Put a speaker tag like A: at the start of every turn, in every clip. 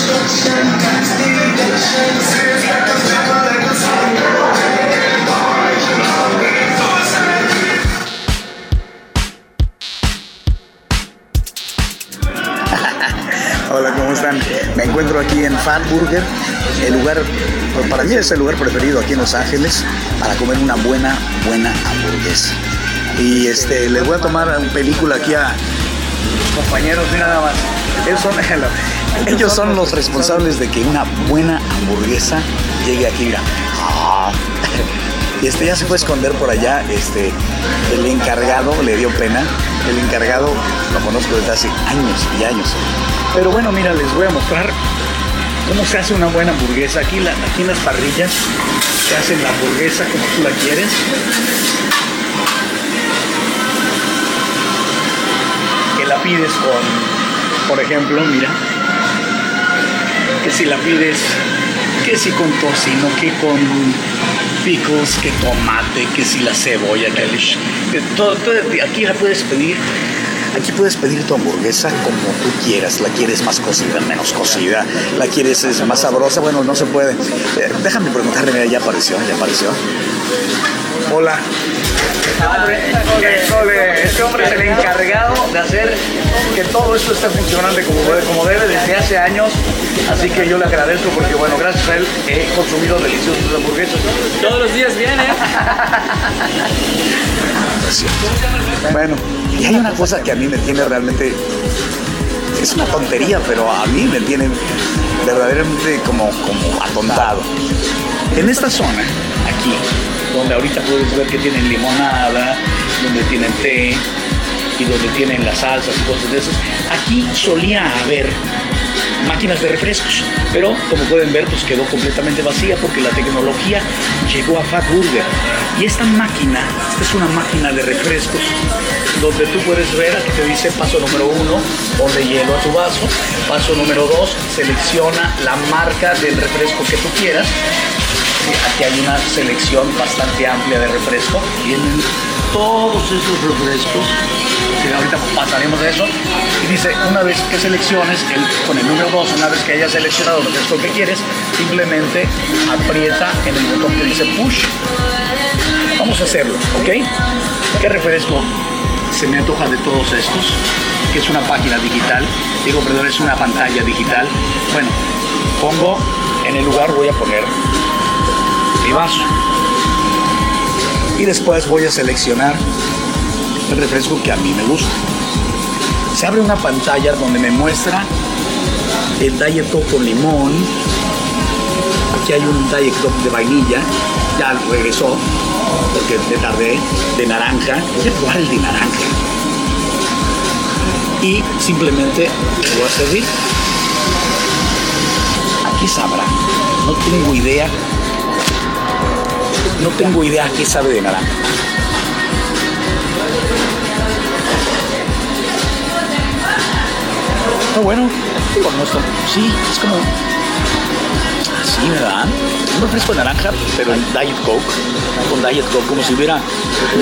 A: Hola, ¿cómo están? Me encuentro aquí en Fat Burger, el lugar, pues, para mí es el lugar preferido aquí en Los Ángeles para comer una buena, buena hamburguesa. Y este, les voy a tomar una película aquí a compañeros, mira nada más. Ellos son, ellos son los responsables de que una buena hamburguesa llegue aquí, mira. Y este ya se fue a esconder por allá, este, el encargado le dio pena, el encargado lo conozco desde hace años y años. Pero bueno, mira, les voy a mostrar cómo se hace una buena hamburguesa. Aquí, la, aquí en las parrillas se hace la hamburguesa como tú la quieres. Que la pides con, por ejemplo, mira, que si la pides, que si con tocino, que con pickles, que tomate, que si la cebolla, que, que todo, todo, aquí la puedes pedir Aquí puedes pedir tu hamburguesa como tú quieras. La quieres más cocida, menos cocida. La quieres más sabrosa. Bueno, no se puede. Eh, déjame preguntarle, mira, ya apareció, ya apareció. Hola. Este hombre es el encargado de hacer que todo esto esté funcionando como debe, como debe desde hace años. Así que yo le agradezco porque, bueno, gracias a él he consumido deliciosas hamburguesas.
B: Todos los días viene.
A: Bueno, y hay una cosa que a mí me tiene realmente. Es una tontería, pero a mí me tiene verdaderamente como, como atontado. En esta zona, aquí, donde ahorita puedes ver que tienen limonada, donde tienen té y donde tienen las salsas y cosas de esas, aquí solía haber máquinas de refrescos, pero como pueden ver pues quedó completamente vacía porque la tecnología llegó a Fat Burger y esta máquina, esta es una máquina de refrescos donde tú puedes ver, aquí te dice paso número uno, ponle hielo a tu vaso, paso número dos, selecciona la marca del refresco que tú quieras aquí hay una selección bastante amplia de refresco. Vienen todos esos refrescos. ahorita pasaremos de eso. Y dice, una vez que selecciones, el, con el número 2, una vez que hayas seleccionado el refresco que quieres, simplemente aprieta en el botón que dice push. Vamos a hacerlo, ¿ok? ¿Qué refresco se me antoja de todos estos? Que es una página digital. Digo, perdón, es una pantalla digital. Bueno, pongo en el lugar, voy a poner mi vaso. Y después voy a seleccionar el refresco que a mí me gusta. Se abre una pantalla donde me muestra el Diet Coke con limón. Aquí hay un Diet Coke de vainilla. Ya regresó porque me tardé. De naranja. Voy a probar el de naranja. Y simplemente voy a servir. Aquí sabrá. No tengo idea no tengo idea qué sabe de naranja. Está bueno, con esto. Sí, es como. Sí, ¿verdad? Un refresco de naranja, pero en Diet Coke. Con Diet Coke, como si hubiera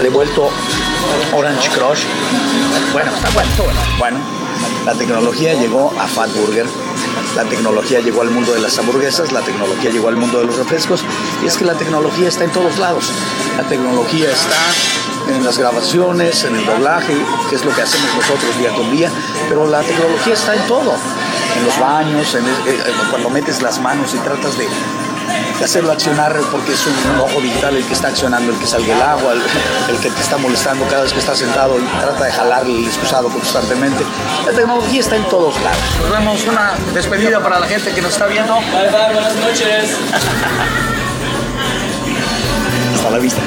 A: revuelto Orange Crush. Bueno, está bueno, está bueno. Bueno, la tecnología llegó a Fat Burger la tecnología llegó al mundo de las hamburguesas, la tecnología llegó al mundo de los refrescos, y es que la tecnología está en todos lados. La tecnología está en las grabaciones, en el doblaje, que es lo que hacemos nosotros día con día, pero la tecnología está en todo, en los baños, en eh, cuando metes las manos y tratas de hacerlo accionar porque es un ojo digital el que está accionando, el que salga el agua, el, que te está molestando cada vez que estás sentado y trata de jalar el excusado constantemente. La tecnología está en todos lados. Nos damos una despedida para la gente que nos está viendo.
B: Bye bye, buenas noches.
A: Hasta la vista.